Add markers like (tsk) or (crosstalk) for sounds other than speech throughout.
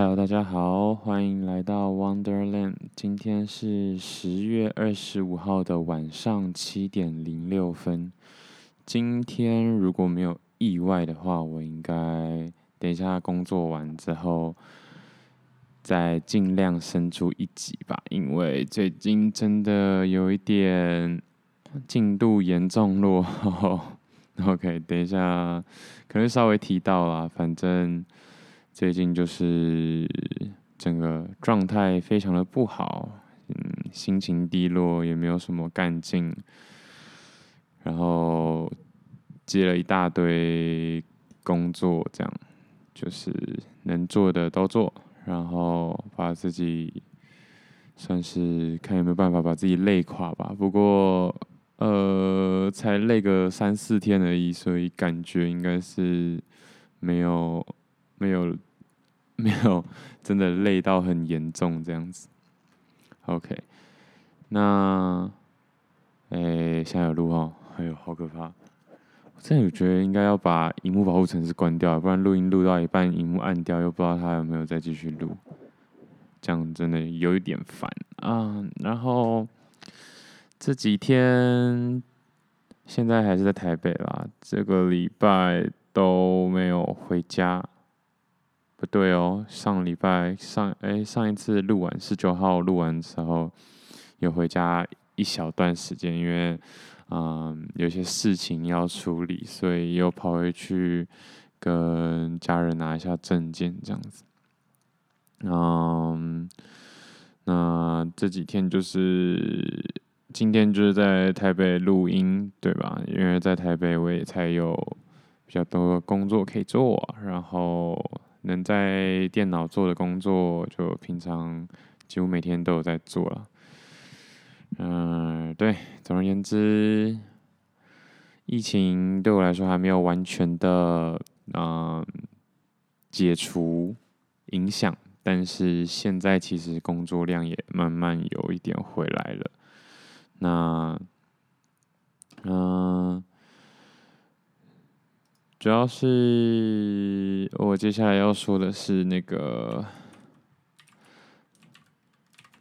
Hello，大家好，欢迎来到 Wonderland。今天是十月二十五号的晚上七点零六分。今天如果没有意外的话，我应该等一下工作完之后，再尽量生出一集吧。因为最近真的有一点进度严重落后。(laughs) OK，等一下可能稍微提到啦，反正。最近就是整个状态非常的不好，嗯，心情低落，也没有什么干劲，然后接了一大堆工作，这样就是能做的都做，然后把自己算是看有没有办法把自己累垮吧。不过呃，才累个三四天而已，所以感觉应该是没有没有。(laughs) 没有，真的累到很严重这样子。OK，那，诶，现在有录哦，哎呦，好可怕！我真的觉得应该要把荧幕保护程式关掉，不然录音录到一半，荧幕按掉，又不知道它有没有再继续录，这样真的有一点烦啊。然后这几天现在还是在台北啦，这个礼拜都没有回家。不对哦，上礼拜上哎上一次录完十九号录完之后，有回家一小段时间，因为嗯有些事情要处理，所以又跑回去跟家人拿一下证件这样子。嗯，那这几天就是今天就是在台北录音，对吧？因为在台北我也才有比较多的工作可以做，然后。能在电脑做的工作，就平常几乎每天都有在做了。嗯，对，总而言之，疫情对我来说还没有完全的嗯解除影响，但是现在其实工作量也慢慢有一点回来了。那，嗯。主要是我接下来要说的是那个，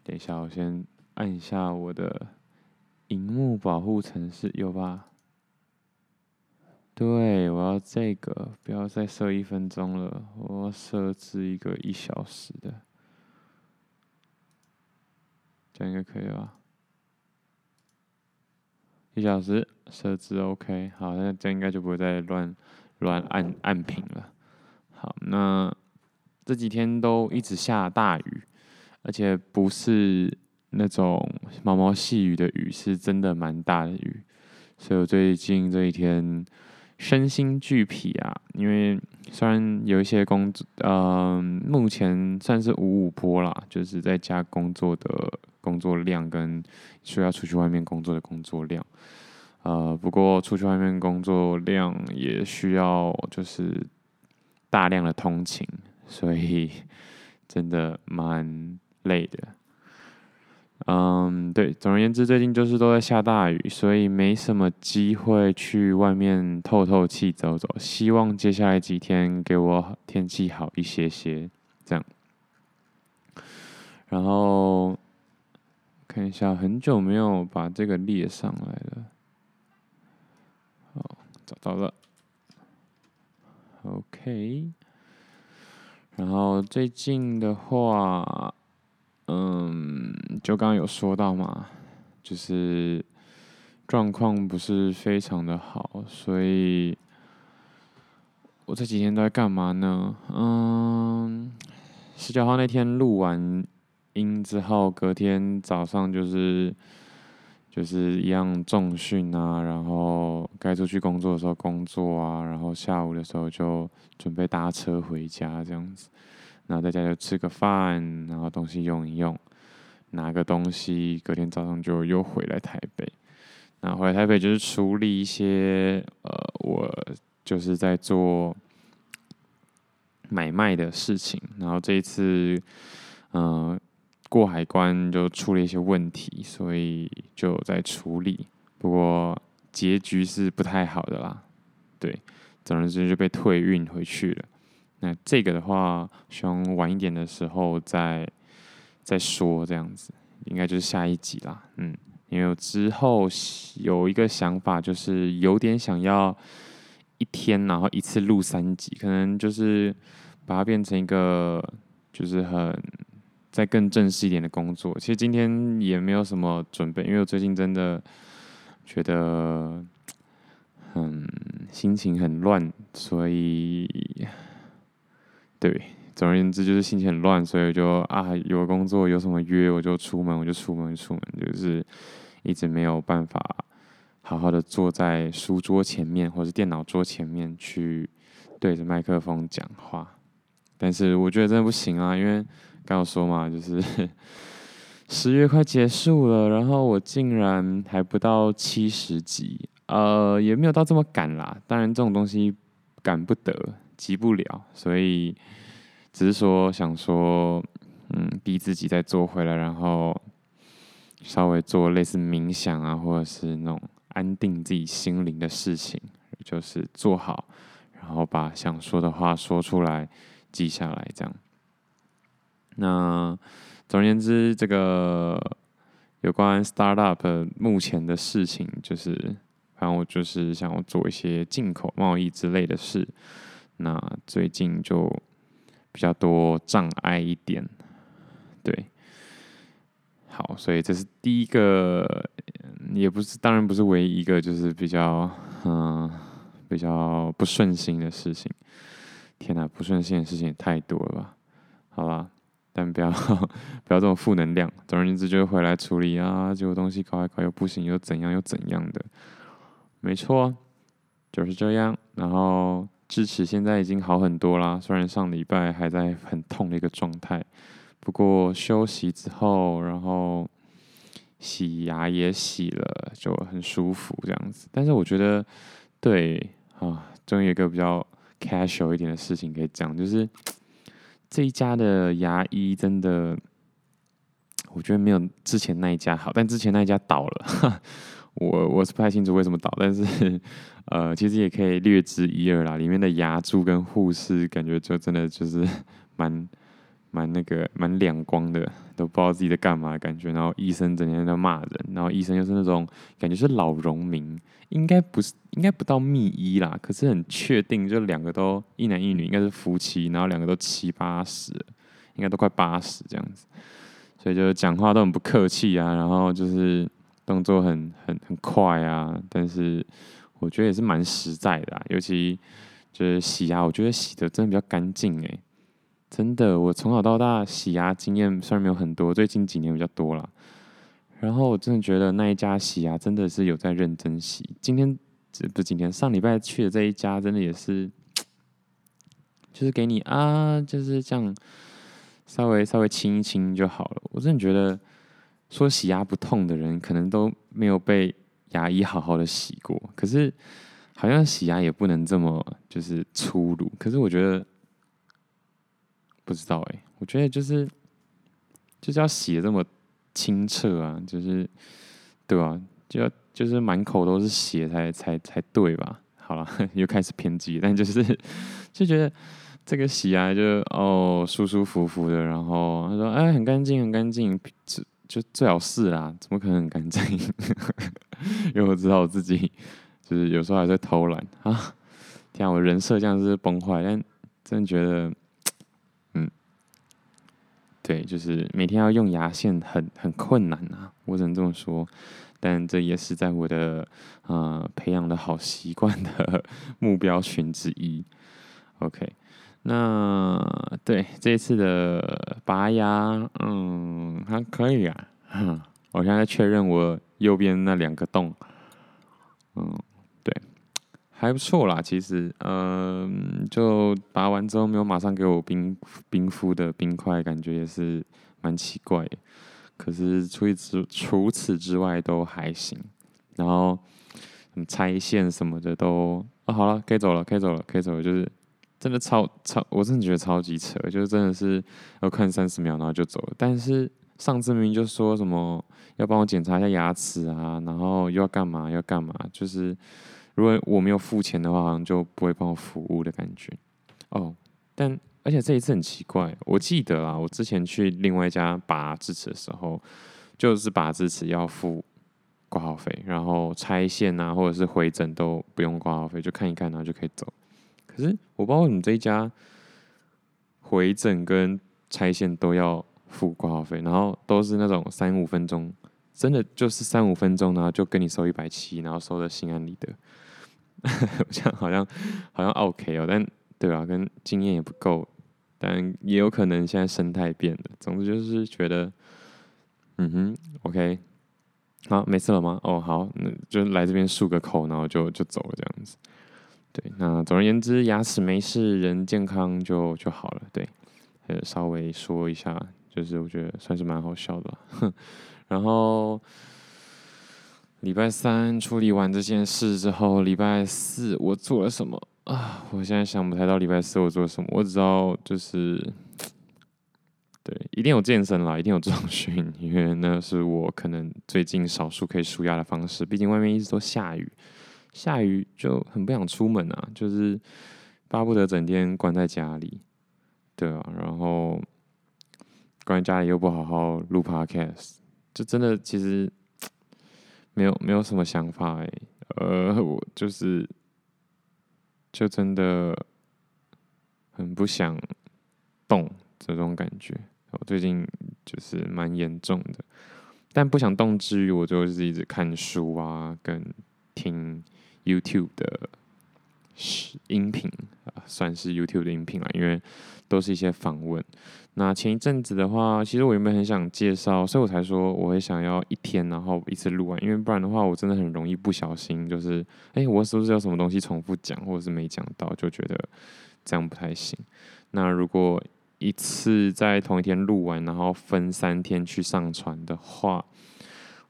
等一下，我先按一下我的荧幕保护程式，有吧？对，我要这个，不要再设一分钟了，我要设置一个一小时的，这样应该可以吧？一小时设置 OK，好，那这样应该就不会再乱。乱按按屏了，好，那这几天都一直下大雨，而且不是那种毛毛细雨的雨，是真的蛮大的雨，所以我最近这一天身心俱疲啊。因为虽然有一些工作，嗯、目前算是五五波啦，就是在家工作的工作量跟需要出去外面工作的工作量。呃，不过出去外面工作量也需要就是大量的通勤，所以 (laughs) 真的蛮累的。嗯，对，总而言之，最近就是都在下大雨，所以没什么机会去外面透透气、走走。希望接下来几天给我天气好一些些，这样。然后看一下，很久没有把这个列上来了。找到了，OK。然后最近的话，嗯，就刚刚有说到嘛，就是状况不是非常的好，所以我这几天都在干嘛呢？嗯，十九号那天录完音之后，隔天早上就是。就是一样重训啊，然后该出去工作的时候工作啊，然后下午的时候就准备搭车回家这样子，然后在家就吃个饭，然后东西用一用，拿个东西，隔天早上就又回来台北。那回来台北就是处理一些呃，我就是在做买卖的事情，然后这一次嗯。过海关就出了一些问题，所以就在处理。不过结局是不太好的啦，对，总之就被退运回去了。那这个的话，希望晚一点的时候再再说，这样子应该就是下一集啦。嗯，因为之后有一个想法，就是有点想要一天然后一次录三集，可能就是把它变成一个就是很再更正式一点的工作。其实今天也没有什么准备，因为我最近真的觉得很心情很乱，所以。对，总而言之就是心情很乱，所以就啊，有工作有什么约我就出门，我就出门出门，就是一直没有办法好好的坐在书桌前面或是电脑桌前面去对着麦克风讲话。但是我觉得真的不行啊，因为刚有说嘛，就是 (laughs) 十月快结束了，然后我竟然还不到七十集，呃，也没有到这么赶啦。当然这种东西赶不得。急不了，所以只是说想说，嗯，逼自己再做回来，然后稍微做类似冥想啊，或者是那种安定自己心灵的事情，就是做好，然后把想说的话说出来，记下来，这样。那总而言之，这个有关 startup 目前的事情，就是反正我就是想要做一些进口贸易之类的事。那最近就比较多障碍一点，对，好，所以这是第一个，也不是，当然不是唯一一个，就是比较，嗯，比较不顺心的事情。天哪，不顺心的事情也太多了吧？好吧，但不要不要这种负能量。总而言之，就回来处理啊，结果东西搞一搞又不行，又怎样又怎样的，没错，就是这样。然后。智齿现在已经好很多啦，虽然上礼拜还在很痛的一个状态，不过休息之后，然后洗牙也洗了，就很舒服这样子。但是我觉得，对啊，终于有个比较 casual 一点的事情可以讲，就是这一家的牙医真的，我觉得没有之前那一家好，但之前那一家倒了。(laughs) 我我是不太清楚为什么倒，但是呃，其实也可以略知一二啦。里面的牙柱跟护士感觉就真的就是蛮蛮那个蛮两光的，都不知道自己在干嘛的感觉。然后医生整天在骂人，然后医生又是那种感觉是老荣民，应该不是应该不到密医啦，可是很确定就两个都一男一女，应该是夫妻，然后两个都七八十，应该都快八十这样子，所以就讲话都很不客气啊，然后就是。动作很很很快啊，但是我觉得也是蛮实在的啊，尤其就是洗牙，我觉得洗的真的比较干净诶，真的，我从小到大洗牙经验虽然没有很多，最近几年比较多了。然后我真的觉得那一家洗牙真的是有在认真洗。今天这不是今天，上礼拜去的这一家真的也是，就是给你啊，就是这样稍微稍微清一清就好了。我真的觉得。说洗牙不痛的人，可能都没有被牙医好好的洗过。可是，好像洗牙也不能这么就是粗鲁。可是我觉得，不知道哎，我觉得就是就是要洗的这么清澈啊，就是对吧？就要就是满口都是血才才才对吧？好了，(laughs) 又开始偏激，但就是 (laughs) 就觉得这个洗牙就哦舒舒服服的，然后他说哎很干净很干净。就最好是啦，怎么可能很干净？(laughs) 因为我知道我自己就是有时候还在偷懒啊。天啊，我人设这样是崩坏，但真的觉得，对，就是每天要用牙线很很困难啊，我只能这么说。但这也是在我的呃培养的好习惯的 (laughs) 目标群之一。OK。那对这次的拔牙，嗯，还可以啊。(laughs) 我现在确认我右边那两个洞，嗯，还不错啦。其实，嗯，就拔完之后没有马上给我冰冰敷的冰块，感觉也是蛮奇怪。可是除此除此之外都还行。然后拆线什么的都，哦，好了，可以走了，可以走了，可以走了，就是。真的超超，我真的觉得超级扯，就是真的是要看三十秒，然后就走了。但是上次明明就说什么要帮我检查一下牙齿啊，然后又要干嘛要干嘛，就是如果我没有付钱的话，好像就不会帮我服务的感觉。哦，但而且这一次很奇怪，我记得啊，我之前去另外一家拔智齿的时候，就是拔智齿要付挂号费，然后拆线啊或者是回诊都不用挂号费，就看一看然后就可以走。可是我不知道为什么这一家回诊跟拆线都要付挂号费，然后都是那种三五分钟，真的就是三五分钟，然后就跟你收一百七，然后收的心安理得。这样好像好像 OK 哦，但对啊，跟经验也不够，但也有可能现在生态变了。总之就是觉得，嗯哼，OK，好，没事了吗？哦，好，那就来这边漱个口，然后就就走了这样子。对，那总而言之，牙齿没事，人健康就就好了。对，呃，稍微说一下，就是我觉得算是蛮好笑的了。然后礼拜三处理完这件事之后，礼拜四我做了什么啊？我现在想不太到礼拜四我做了什么，我只知道就是，对，一定有健身啦，一定有重训，因为那是我可能最近少数可以舒压的方式。毕竟外面一直都下雨。下雨就很不想出门啊，就是巴不得整天关在家里，对啊，然后关在家里又不好好录 podcast，就真的其实没有没有什么想法哎，呃，(laughs) 我就是就真的很不想动这种感觉，我最近就是蛮严重的，但不想动之余，我就是一直看书啊，跟听。YouTube 的音频啊，算是 YouTube 的音频了，因为都是一些访问。那前一阵子的话，其实我原本很想介绍，所以我才说我会想要一天然后一次录完，因为不然的话，我真的很容易不小心，就是哎、我是不是有什么东西重复讲，或者是没讲到，就觉得这样不太行。那如果一次在同一天录完，然后分三天去上传的话，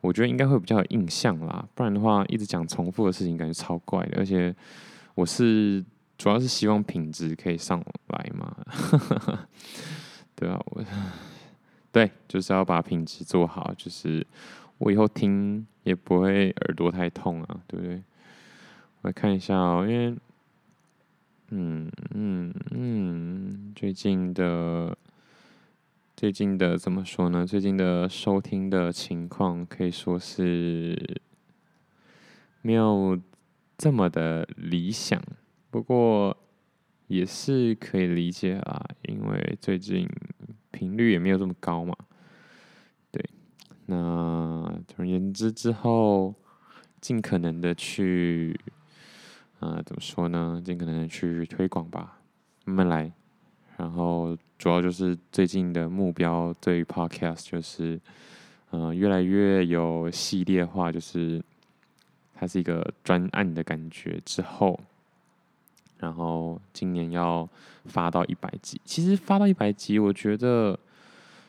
我觉得应该会比较有印象啦，不然的话一直讲重复的事情，感觉超怪的。而且我是主要是希望品质可以上来嘛，(laughs) 对啊，我对就是要把品质做好，就是我以后听也不会耳朵太痛啊，对不对？我看一下哦，因为嗯嗯嗯，最近的。最近的怎么说呢？最近的收听的情况可以说是没有这么的理想，不过也是可以理解啊，因为最近频率也没有这么高嘛。对，那总而言之，之后尽可能的去，啊、怎么说呢？尽可能的去推广吧，慢慢来。然后主要就是最近的目标对于 Podcast 就是，嗯、越来越有系列化，就是它是一个专案的感觉。之后，然后今年要发到一百集。其实发到一百集，我觉得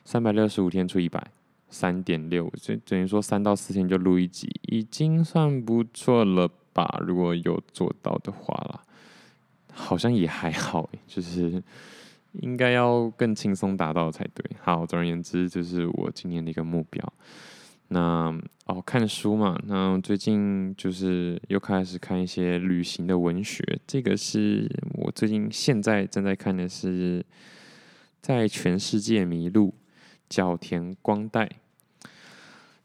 三百六十五天除一百，三点六，就等于说三到四天就录一集，已经算不错了吧？如果有做到的话啦，好像也还好，就是。应该要更轻松达到才对。好，总而言之，就是我今年的一个目标。那哦，看书嘛，那最近就是又开始看一些旅行的文学。这个是我最近现在正在看的是《在全世界迷路》，角田光代。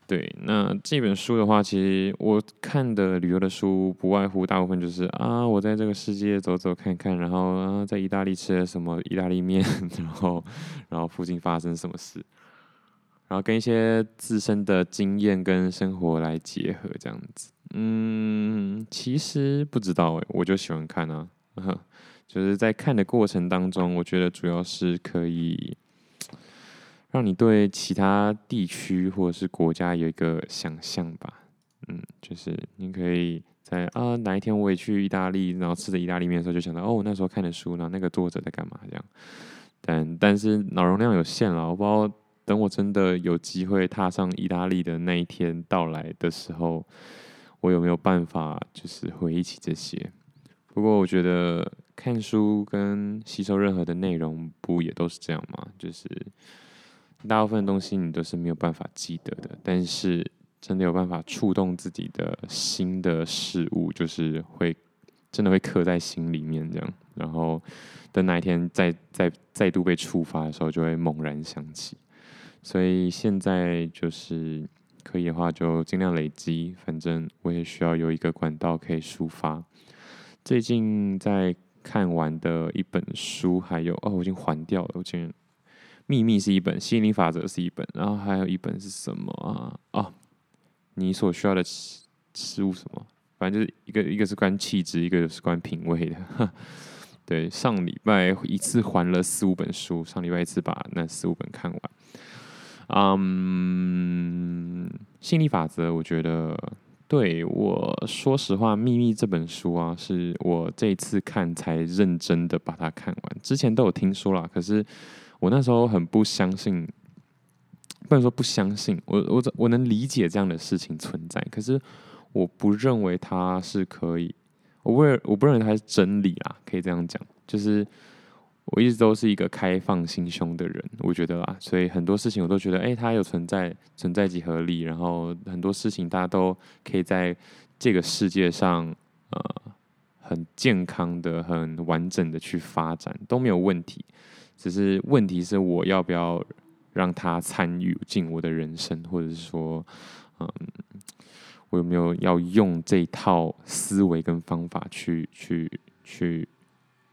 对，那这本书的话，其实我看的旅游的书不外乎大部分就是啊，我在这个世界走走看看，然后啊，在意大利吃了什么意大利面，(laughs) 然后然后附近发生什么事，然后跟一些自身的经验跟生活来结合这样子。嗯，其实不知道哎，我就喜欢看啊，(laughs) 就是在看的过程当中，我觉得主要是可以。让你对其他地区或者是国家有一个想象吧，嗯，就是你可以在啊哪一天我也去意大利，然后吃着意大利面的时候，就想到哦，那时候看的书，然后那个作者在干嘛这样。但但是脑容量有限了，我不知道等我真的有机会踏上意大利的那一天到来的时候，我有没有办法就是回忆起这些？不过我觉得看书跟吸收任何的内容，不也都是这样吗？就是。大部分的东西你都是没有办法记得的，但是真的有办法触动自己的新的事物，就是会真的会刻在心里面这样。然后等哪一天再再再度被触发的时候，就会猛然想起。所以现在就是可以的话，就尽量累积，反正我也需要有一个管道可以抒发。最近在看完的一本书，还有哦，我已经还掉了。我今天《秘密》是一本，《吸引力法则》是一本，然后还有一本是什么啊？哦，你所需要的事物什么？反正就是一个一个是关气质，一个是关品味的。(laughs) 对，上礼拜一次还了四五本书，上礼拜一次把那四五本看完。嗯，心理法则，我觉得对我说实话，《秘密》这本书啊，是我这一次看才认真的把它看完。之前都有听说啦，可是我那时候很不相信，不能说不相信，我我我能理解这样的事情存在，可是我不认为它是可以，我不认我不认为它是真理啊，可以这样讲，就是。我一直都是一个开放心胸的人，我觉得啦，所以很多事情我都觉得，哎，它有存在，存在即合理。然后很多事情大家都可以在这个世界上，呃，很健康的、很完整的去发展，都没有问题。只是问题是我要不要让他参与进我的人生，或者是说，嗯，我有没有要用这套思维跟方法去去去。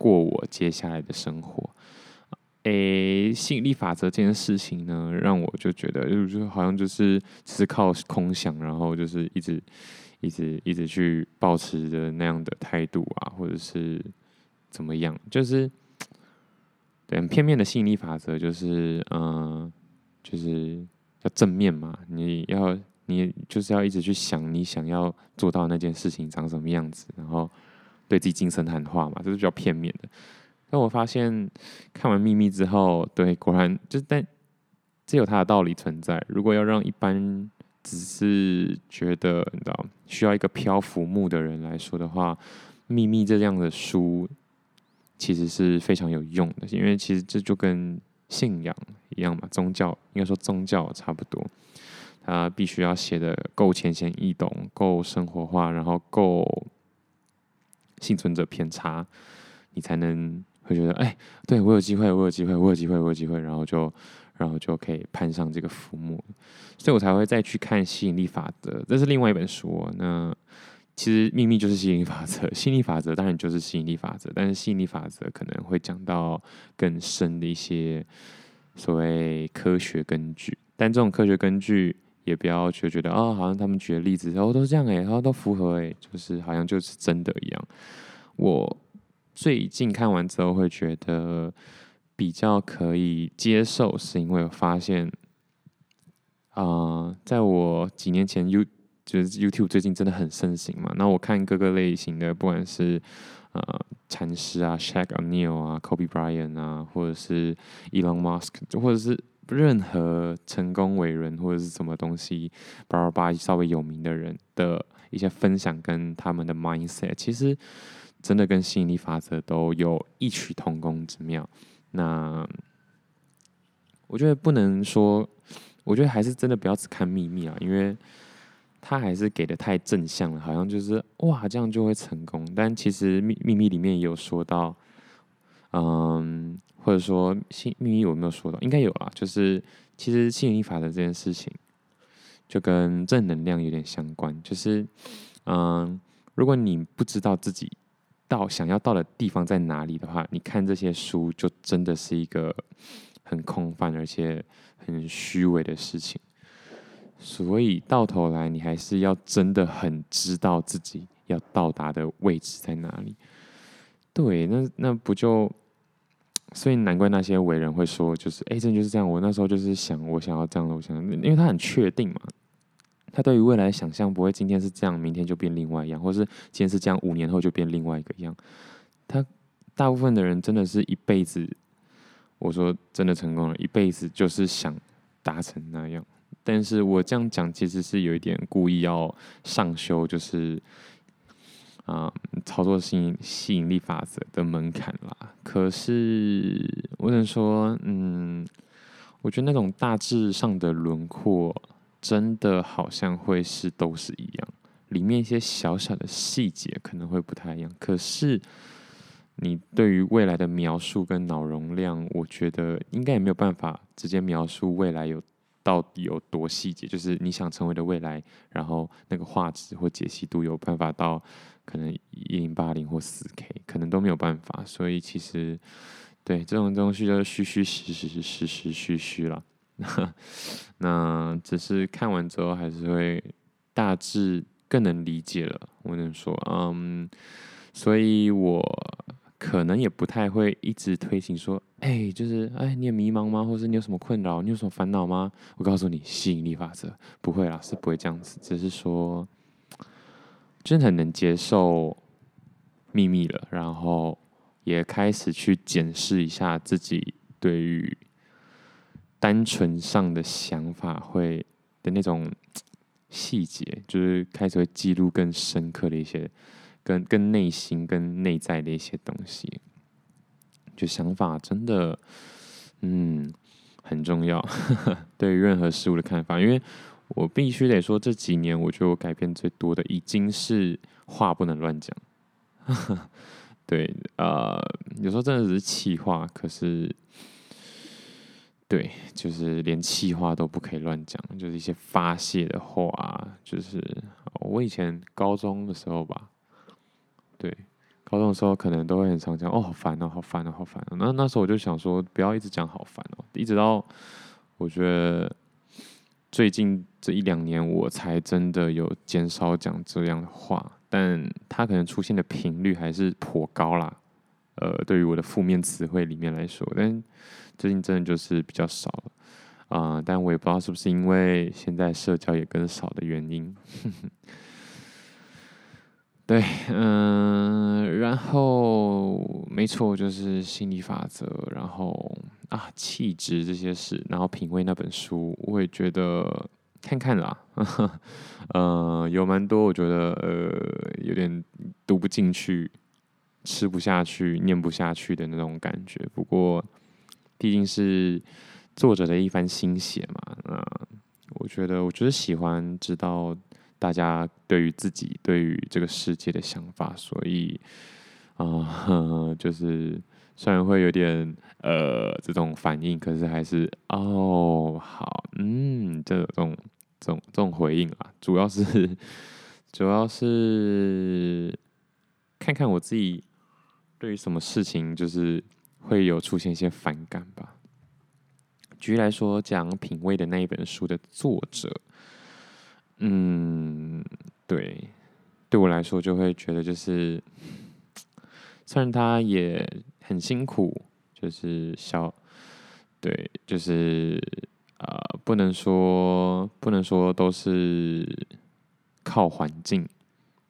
过我接下来的生活，诶，吸引力法则这件事情呢，让我就觉得，就好像就是只是靠空想，然后就是一直一直一直去保持着那样的态度啊，或者是怎么样，就是对很片面的吸引力法则，就是嗯、就是要正面嘛，你要你就是要一直去想你想要做到那件事情长什么样子，然后。对自己精神喊话嘛，这是比较片面的。但我发现看完《秘密》之后，对，果然就，但这有它的道理存在。如果要让一般只是觉得你知道需要一个漂浮木的人来说的话，《秘密》这样的书其实是非常有用的，因为其实这就跟信仰一样嘛，宗教应该说宗教差不多，它必须要写的够浅显易懂，够生活化，然后够。幸存者偏差，你才能会觉得，哎，对我有机会，我有机会，我有机会，我有机会，然后就，然后就可以攀上这个浮木，所以我才会再去看吸引力法则。这是另外一本书。那其实秘密就是吸引力法则，吸引力法则当然就是吸引力法则，但是吸引力法则可能会讲到更深的一些所谓科学根据，但这种科学根据。也不要觉觉得啊、好像他们举的例子，然后都是这样哎，然后都符合哎，就是好像就是真的一样。我最近看完之后会觉得比较可以接受，是因为我发现啊、在我几年前 U 就是 YouTube 最近真的很盛行嘛，那我看各个类型的，不管是呃禅师啊，Shaq O'Neal 啊，Kobe Bryant 啊，或者是 Elon Musk，或者是。任何成功伟人或者是什么东西，巴拉巴稍微有名的人的一些分享跟他们的 mindset，其实真的跟吸引力法则都有异曲同工之妙。那我觉得不能说，我觉得还是真的不要只看秘密啊，因为他还是给的太正向了，好像就是哇这样就会成功。但其实秘秘密里面也有说到，嗯。或者说，秘密有没有说到？应该有啦。就是其实吸引力法则这件事情，就跟正能量有点相关。就是，嗯，如果你不知道自己到想要到的地方在哪里的话，你看这些书就真的是一个很空泛而且很虚伪的事情。所以到头来，你还是要真的很知道自己要到达的位置在哪里。对，那那不就？所以难怪那些伟人会说，就是哎，真就是这样。我那时候就是想，我想要这样的，我想，因为他很确定嘛，他对于未来的想象不会今天是这样，明天就变另外一样，或是今天是这样，五年后就变另外一个样。他大部分的人真的是一辈子，我说真的成功了，一辈子就是想达成那样。但是我这样讲其实是有一点故意要上修，就是。啊、嗯，操作吸引吸引力法则的门槛啦。可是我只能说，嗯，我觉得那种大致上的轮廓，真的好像会是都是一样。里面一些小小的细节可能会不太一样，可是你对于未来的描述跟脑容量，我觉得应该也没有办法直接描述未来有到底有多细节，就是你想成为的未来，然后那个画质或解析度有办法到可能一零八零或四 K，可能都没有办法。所以其实对这种东西就是虚虚实实实实虚虚了。(laughs) 那只是看完之后还是会大致更能理解了。我能说，嗯，所以我可能也不太会一直推行说，哎、就是哎，你也迷茫吗？或是你有什么困扰？你有什么烦恼吗？我告诉你，吸引力法则不会啦，是不会这样子。只是说，真的很能接受秘密了，然后也开始去检视一下自己对于。单纯上的想法会的那种细节，就是开始会记录更深刻的一些，跟跟内心跟内在的一些东西。就想法真的，嗯，很重要。(laughs) 对于任何事物的看法，因为我必须得说，这几年我觉得我改变最多的，已经是话不能乱讲。(laughs) 对，呃，有时候真的只是气话，可是。对，就是连气话都不可以乱讲，就是一些发泄的话。就是我以前高中的时候吧，对，高中的时候可能都会很常讲，哦，好烦哦，好烦哦，好烦哦。那那时候我就想说，不要一直讲好烦哦，一直到我觉得最近这一两年，我才真的有减少讲这样的话，但它可能出现的频率还是颇高啦。呃，对于我的负面词汇里面来说，但最近真的就是比较少了啊、但我也不知道是不是因为现在社交也更少的原因。(laughs) 对，嗯、然后没错，就是心理法则，然后啊，气质这些事，然后品味那本书，我也觉得看看啦，(laughs) 呃，有蛮多我觉得呃有点读不进去。吃不下去、念不下去的那种感觉。不过，毕竟是作者的一番心血嘛。那我觉得，我觉得喜欢知道大家对于自己、对于这个世界的想法。所以，啊、呃，(laughs) 就是虽然会有点呃这种反应，可是还是哦好，嗯，这种这种这种回应啊，主要是 (laughs) 主要是看看我自己。对于什么事情，就是会有出现一些反感吧。举例来说，讲品味的那一本书的作者，嗯，对，对我来说就会觉得，就是虽然他也很辛苦，就是小，对，就是呃，不能说不能说都是靠环境。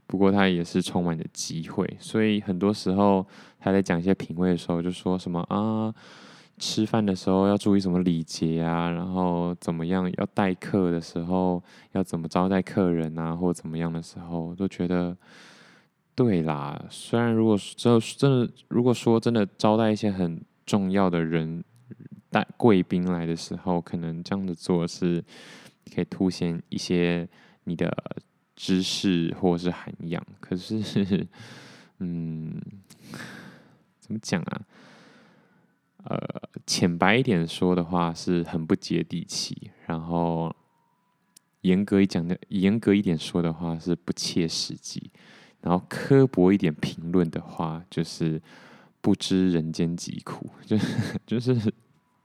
不过他也是充满着机会，所以很多时候他在讲一些品味的时候，就说什么啊，吃饭的时候要注意什么礼节啊，然后怎么样要待客的时候要怎么招待客人啊，或怎么样的时候，都觉得对啦。虽然如果真真的如果说真的招待一些很重要的人带贵宾来的时候，可能这样的做是可以凸显一些你的。知识或是涵养，可是，嗯，(laughs) 怎么讲啊？呃，浅白一点说的话，是很不接地气；然后，严格一讲的，严格一点说的话，是不切实际；然后，刻薄一点评论的话，就是不知人间疾苦，(laughs) 就是就是，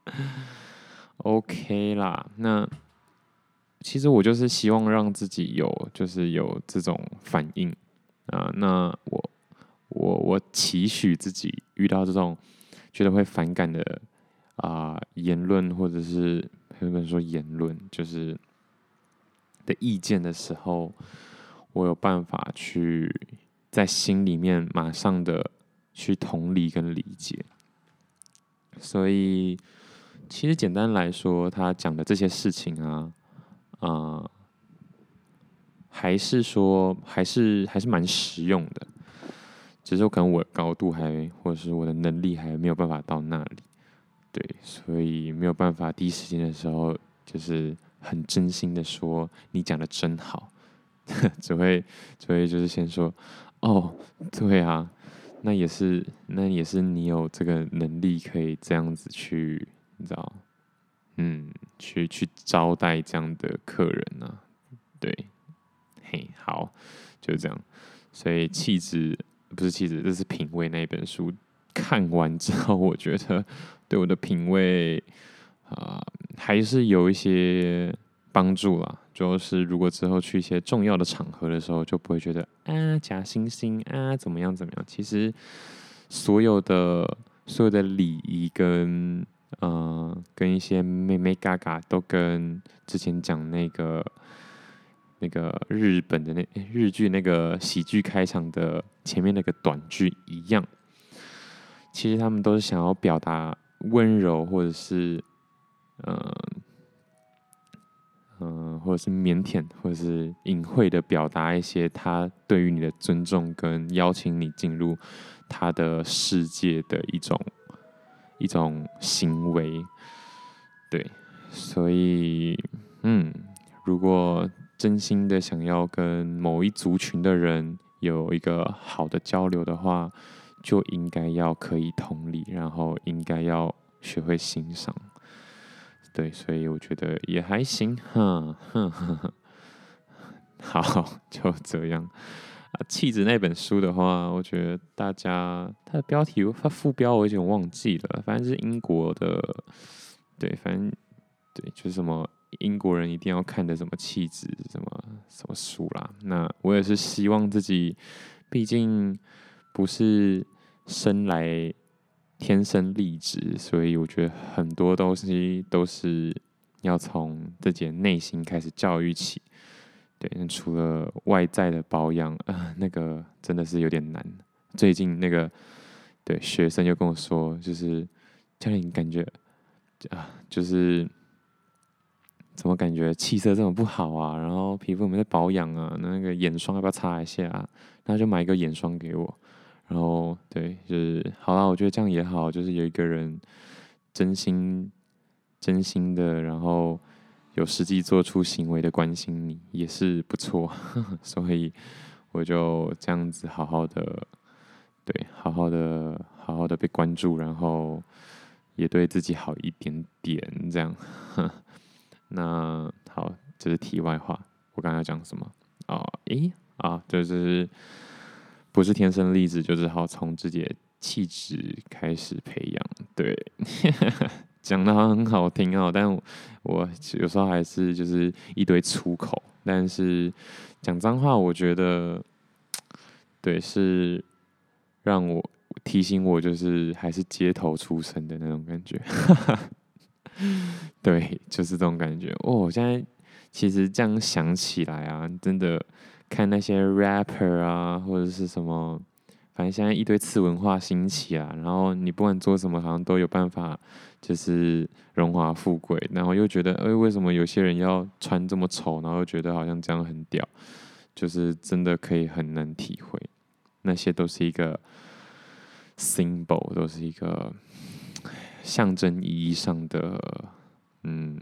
(laughs) OK 啦，那。其实我就是希望让自己有，就是有这种反应啊。那我我我期许自己遇到这种觉得会反感的啊言论，或者是有人说言论，就是的意见的时候，我有办法去在心里面马上的去同理跟理解。所以，其实简单来说，他讲的这些事情啊。啊、还是说，还是还是蛮实用的，只是我可能我的高度还，或者是我的能力还没有办法到那里，对，所以没有办法第一时间的时候，就是很真心的说你讲的真好，(laughs) 只会只会就是先说，哦，对啊，那也是那也是你有这个能力可以这样子去，你知道，嗯，去去招待这样的客人呐、啊，对，嘿，好，就这样，所以气质不是气质，这是品味那一本书看完之后，我觉得对我的品味啊、还是有一些。帮助啦，就是如果之后去一些重要的场合的时候，就不会觉得啊假惺惺啊怎么样怎么样。其实所有的所有的礼仪跟呃跟一些妹妹嘎嘎都跟之前讲那个那个日本的那日剧那个喜剧开场的前面那个短剧一样。其实他们都是想要表达温柔或者是嗯。嗯、或者是腼腆，或者是隐晦的表达一些他对于你的尊重，跟邀请你进入他的世界的一种一种行为。对，所以，嗯，如果真心的想要跟某一族群的人有一个好的交流的话，就应该要可以同理，然后应该要学会欣赏。对，所以我觉得也还行，哼哼哼，好，就这样。啊，气质那本书的话，我觉得大家它的标题，它副标我有点忘记了，反正是英国的，对，反正对，就是什么英国人一定要看的什么气质，什么什么书啦。那我也是希望自己，毕竟不是生来。天生丽质，所以我觉得很多东西都是要从自己的内心开始教育起。对，除了外在的保养，啊、呃，那个真的是有点难。最近那个对学生就跟我说，就是教练，你感觉啊，就是怎么感觉气色这么不好啊？然后皮肤有没有在保养啊？那个眼霜要不要擦一下啊？那就买一个眼霜给我。然后，对，就是好啦，我觉得这样也好，就是有一个人真心、真心的，然后有实际做出行为的关心你，也是不错。(laughs) 所以我就这样子好好的，对，好好的、好好的被关注，然后也对自己好一点点，这样。那好，这是题外话。我刚才讲什么？哦，诶，啊，就是。不是天生丽质，就是好从自己的气质开始培养。对，(laughs) 讲的好像很好听哦，但我有时候还是就是一堆粗口。但是讲脏话，我觉得对，是让我提醒我，就是还是街头出身的那种感觉。哈 (laughs) 哈 (laughs) 对，就是这种感觉。哦，我现在其实这样想起来啊，真的。看那些 rapper 啊，或者是什么，反正现在一堆次文化兴起啊，然后你不管做什么，好像都有办法，就是荣华富贵，然后又觉得，哎，为什么有些人要穿这么丑，然后又觉得好像这样很屌，就是真的可以很能体会，那些都是一个 symbol，都是一个象征意义上的，嗯，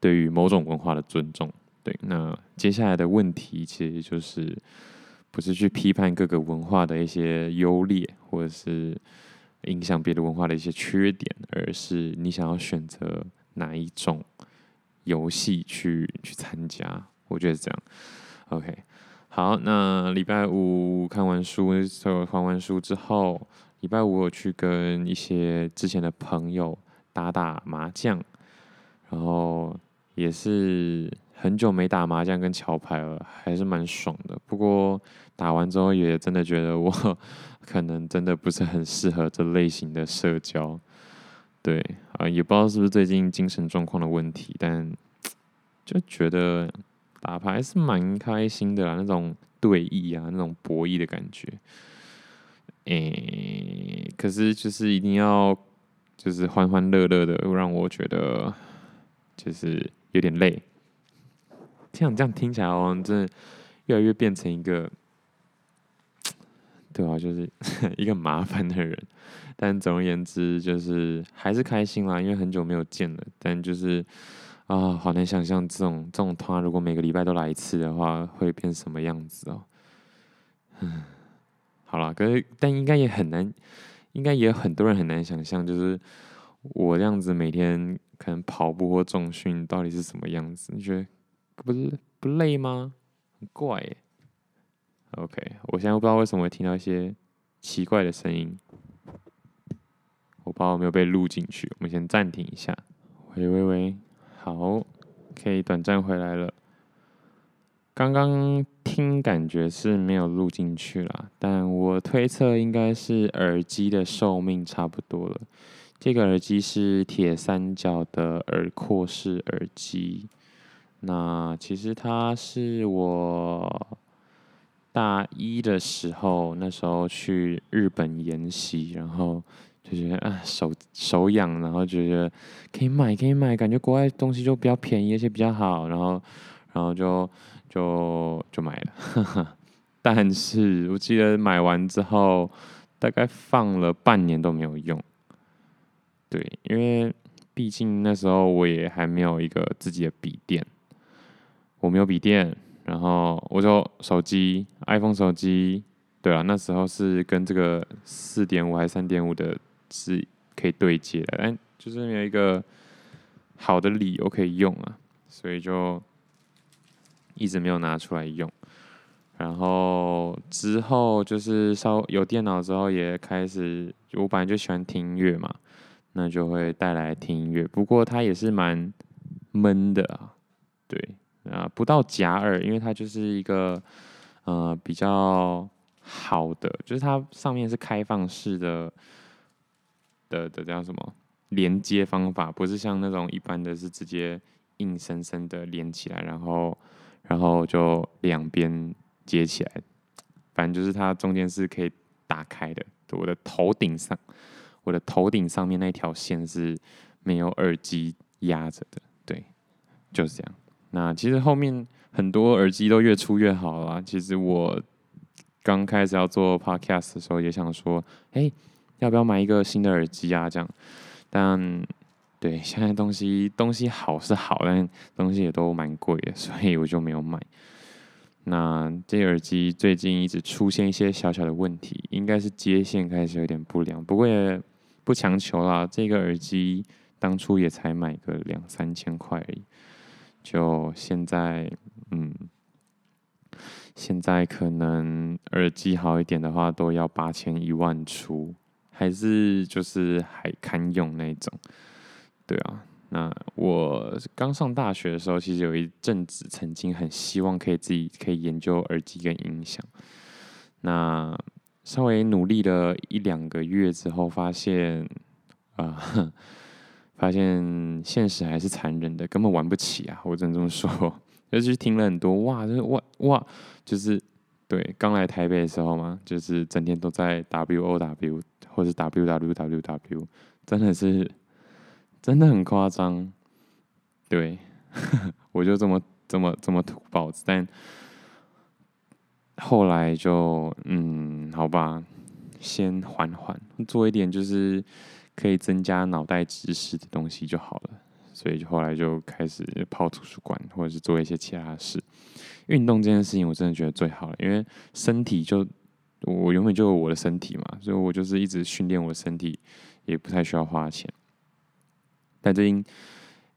对于某种文化的尊重。对，那接下来的问题其实就是，不是去批判各个文化的一些优劣，或者是影响别的文化的一些缺点，而是你想要选择哪一种游戏去去参加。我觉得是这样。OK，好，那礼拜五看完书，还完书之后，礼拜五我去跟一些之前的朋友打打麻将，然后也是。很久没打麻将跟桥牌了，还是蛮爽的。不过打完之后也真的觉得我 (laughs) 可能真的不是很适合这类型的社交。对啊，也不知道是不是最近精神状况的问题，但 (tsk) 就觉得打牌是蛮开心的啦，那种对弈啊，那种博弈的感觉。诶、可是就是一定要就是欢欢乐乐的，让我觉得就是有点累。像这样听起来，好像真的越来越变成一个，(tsk) 对啊，就是 (laughs) 一个麻烦的人。但总而言之，就是还是开心啦，因为很久没有见了。但就是，啊，好难想象这种这种他如果每个礼拜都来一次的话，会变什么样子哦。(sighs) 嗯，好了，可是但应该也很难，应该也有很多人很难想象，就是我这样子每天可能跑步或重训到底是什么样子？你觉得不是不累吗？很怪耶。OK，我现在不知道为什么会听到一些奇怪的声音，我不知道有没有被录进去。我们先暂停一下。喂喂喂，好，可以短暂回来了。刚刚听感觉是没有录进去啦，但我推测应该是耳机的寿命差不多了。这个耳机是铁三角的耳廓式耳机，那其实它是我大一的时候，那时候去日本研习，然后就觉得啊手手痒，然后觉得可以买可以买，感觉国外东西就比较便宜，而且比较好，然后然后就就就买了。(laughs) 但是我记得买完之后，大概放了半年都没有用。对，因为毕竟那时候我也还没有一个自己的笔电，我没有笔电。然后我就手机，iPhone 手机，对啊，那时候是跟这个四点五还是三点五的，是可以对接的，但就是没有一个好的理由可以用啊，所以就一直没有拿出来用。然后之后就是稍有电脑之后，也开始，我本来就喜欢听音乐嘛，那就会带来听音乐。不过它也是蛮闷的啊，对。啊，不到夹耳，因为它就是一个呃比较好的，就是它上面是开放式的的的叫什么连接方法，不是像那种一般的是直接硬生生的连起来，然后然后就两边接起来，反正就是它中间是可以打开的。我的头顶上，我的头顶上面那条线是没有耳机压着的，对，就是这样。那其实后面很多耳机都越出越好了。其实我刚开始要做 podcast 的时候，也想说，哎，要不要买一个新的耳机啊？这样，但对，(laughs) 现在东西东西好是好，但东西也都蛮贵的，所以我就没有买。那这耳机最近一直出现一些小小的问题，应该是接线开始有点不良，不过也不强求啦。这个耳机当初也才买个两三千块而已。就现在，嗯，现在可能耳机好一点的话，都要八千一万出，还是就是还堪用那种。对啊，那我刚上大学的时候，其实有一阵子曾经很希望可以自己可以研究耳机跟音响。那稍微努力了一两个月之后，发现啊。呃 (laughs) 发现现实还是残忍的，根本玩不起啊！我只能这么说。(laughs) 尤其是听了很多，哇，就是哇哇，就是对，刚来台北的时候嘛，就是整天都在 W O W 或者 W W W W，真的是真的很夸张。对，(laughs) 我就这么这么这么土包子，但后来就嗯，好吧，先缓缓，做一点就是。可以增加脑袋知识的东西就好了，所以就后来就开始跑图书馆，或者是做一些其他事。运动这件事情，我真的觉得最好了，因为身体就我原本就有我的身体嘛，所以我就是一直训练我的身体，也不太需要花钱。但最近，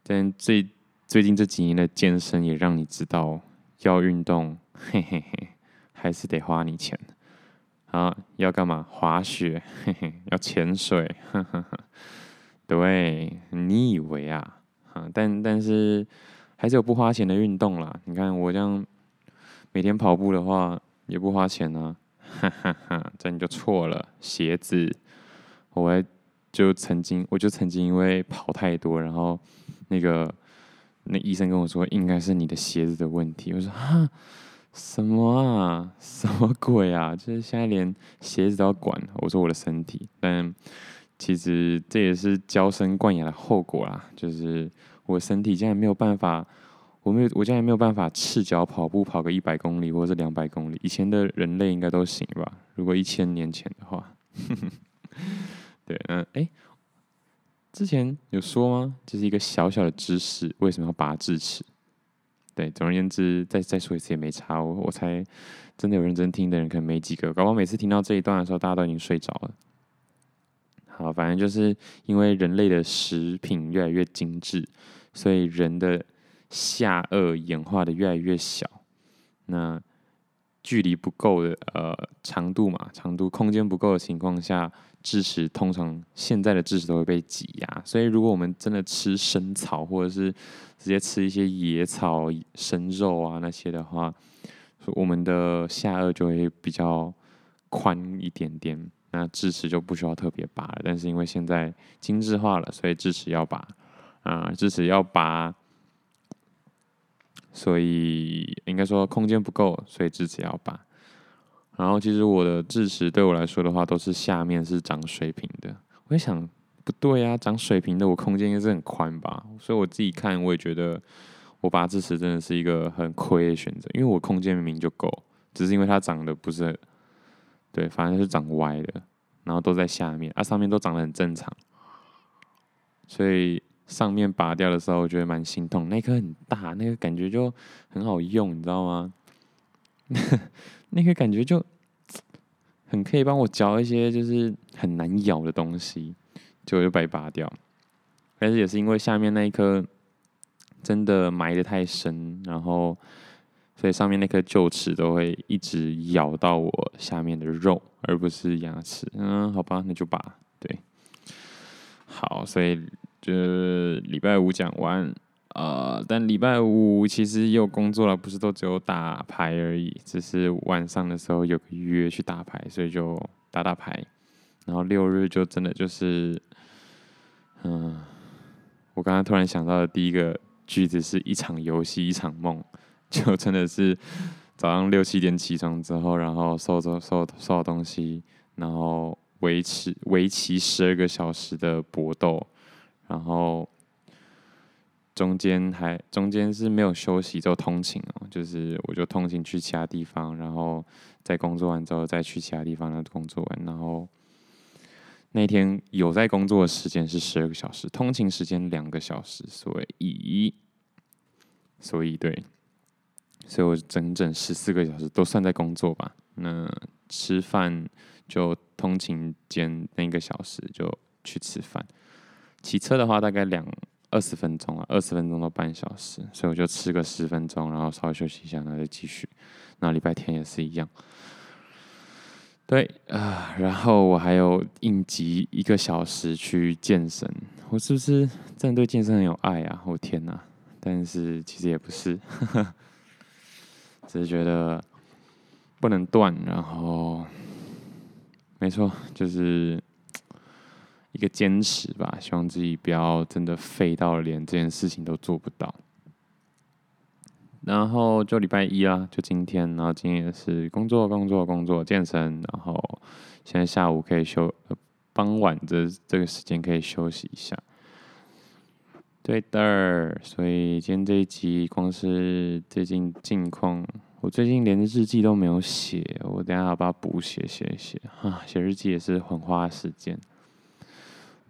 但最最近这几年的健身也让你知道，要运动，嘿嘿嘿，还是得花你钱。啊，要干嘛？滑雪，嘿嘿，要潜水，呵呵呵，对，你以为啊？啊，但但是还是有不花钱的运动啦。你看我这样每天跑步的话，也不花钱啊，哈哈哈，这你就错了。鞋子，我还就曾经，我就曾经因为跑太多，然后那个那医生跟我说，应该是你的鞋子的问题。我说哈。什么啊？什么鬼啊？就是现在连鞋子都要管。我说我的身体，但其实这也是娇生惯养的后果啦。就是我身体竟然没有办法，我没有，我竟然没有办法赤脚跑步跑个一百公里或者两百公里。以前的人类应该都行吧？如果一千年前的话，(laughs) 对，嗯，哎，之前有说吗？就是一个小小的知识，为什么要拔智齿？对，总而言之，再再说一次也没差。我我猜，真的有认真听的人可能没几个。搞不好每次听到这一段的时候，大家都已经睡着了。好，反正就是因为人类的食品越来越精致，所以人的下颚演化的越来越小。那距离不够的呃长度嘛，长度空间不够的情况下。智齿通常现在的智齿都会被挤压，所以如果我们真的吃生草，或者是直接吃一些野草、生肉啊那些的话，我们的下颚就会比较宽一点点，那智齿就不需要特别拔了。但是因为现在精致化了，所以智齿要拔啊、智齿要拔，所以应该说空间不够，所以智齿要拔。然后其实我的智齿对我来说的话，都是下面是长水平的。我在想，不对啊，长水平的我空间应该是很宽吧？所以我自己看，我也觉得我拔智齿真的是一个很亏的选择，因为我空间明明就够，只是因为它长得不是，对，反正是长歪的，然后都在下面，啊，上面都长得很正常，所以上面拔掉的时候，我觉得蛮心痛。那颗很大，那个感觉就很好用，你知道吗？那个感觉就很可以帮我嚼一些就是很难咬的东西，结果就被拔掉。但是也是因为下面那一颗真的埋得太深，然后所以上面那颗臼齿都会一直咬到我下面的肉，而不是牙齿。嗯，好吧，那就拔。对，好，所以就礼拜五讲完。呃，但礼拜五其实也有工作了，不是都只有打牌而已，只是晚上的时候有个约去打牌，所以就打打牌。然后六日就真的就是，嗯、我刚刚突然想到的第一个句子是一场游戏一场梦，就真的是早上六七点起床之后，然后收收收收东西，然后维持为期十二个小时的搏斗，然后。中间还中间是没有休息，就通勤哦，就是我就通勤去其他地方，然后在工作完之后再去其他地方那工作完，然后那天有在工作的时间是十二个小时，通勤时间两个小时，所以所以对，所以我整整十四个小时都算在工作吧。那吃饭就通勤间那一个小时就去吃饭，骑车的话大概两。二十分钟啊，二十分钟到半小时，所以我就吃个十分钟，然后稍微休息一下，然后再继续。那礼拜天也是一样。对啊，然后我还有应急一个小时去健身。我是不是真的对健身很有爱啊？我天哪！但是其实也不是，呵呵，只是觉得不能断。然后，没错，就是。一个坚持吧，希望自己不要真的废到连这件事情都做不到。然后就礼拜一啊，就今天，然后今天也是工作、工作、工作、健身，然后现在下午可以休，傍晚这这个时间可以休息一下。对的，所以今天这一集光是最近近况，我最近连日记都没有写，我等下要把它补写写一写啊，写日记也是很花时间。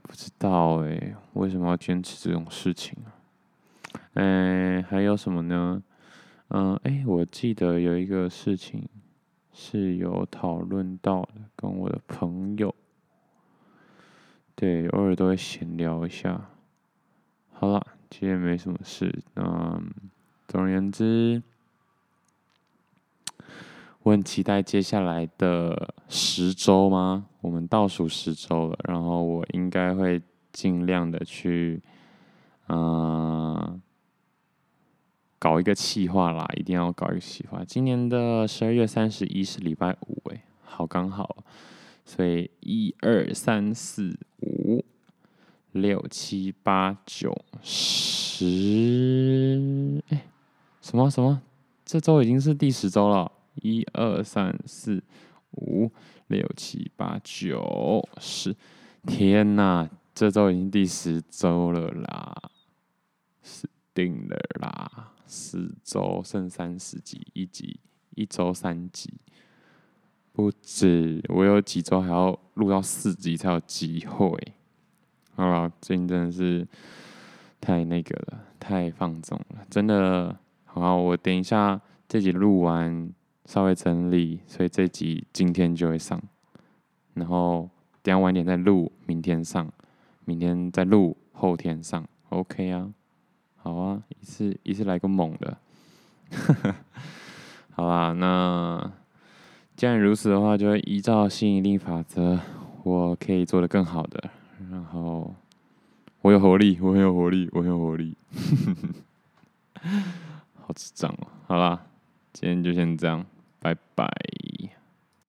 不知道哎、为什么要坚持这种事情啊？嗯、还有什么呢？嗯，哎、我记得有一个事情是有讨论到的，跟我的朋友，对，偶尔都会闲聊一下。好了，今天没什么事。嗯，总而言之。我很期待接下来的十周吗？我们倒数十周了，然后我应该会尽量的去，嗯、搞一个企划啦，一定要搞一个企划。今年的十二月三十一是礼拜五，哎，好刚好，所以一二三四五六七八九十，哎，什么什么？这周已经是第十周了。一二三四五六七八九十，天哪！这周已经第十周了啦，死定了啦！十周剩三十集，一集一周三集，不止，我有几周还要录到四集才有机会。好了，最近真的是太那个了，太放纵了，真的。好，我等一下这集录完，稍微整理，所以这集今天就会上。然后等下晚点再录，明天上，明天再录，后天上，OK 啊？好啊，一次一次来个猛的。(laughs) 好啦，那既然如此的话，就会依照吸引力法则，我可以做得更好的。然后我有活力，我很有活力，我很有活力。(laughs) 好智障哦！好啦，今天就先这样，拜拜。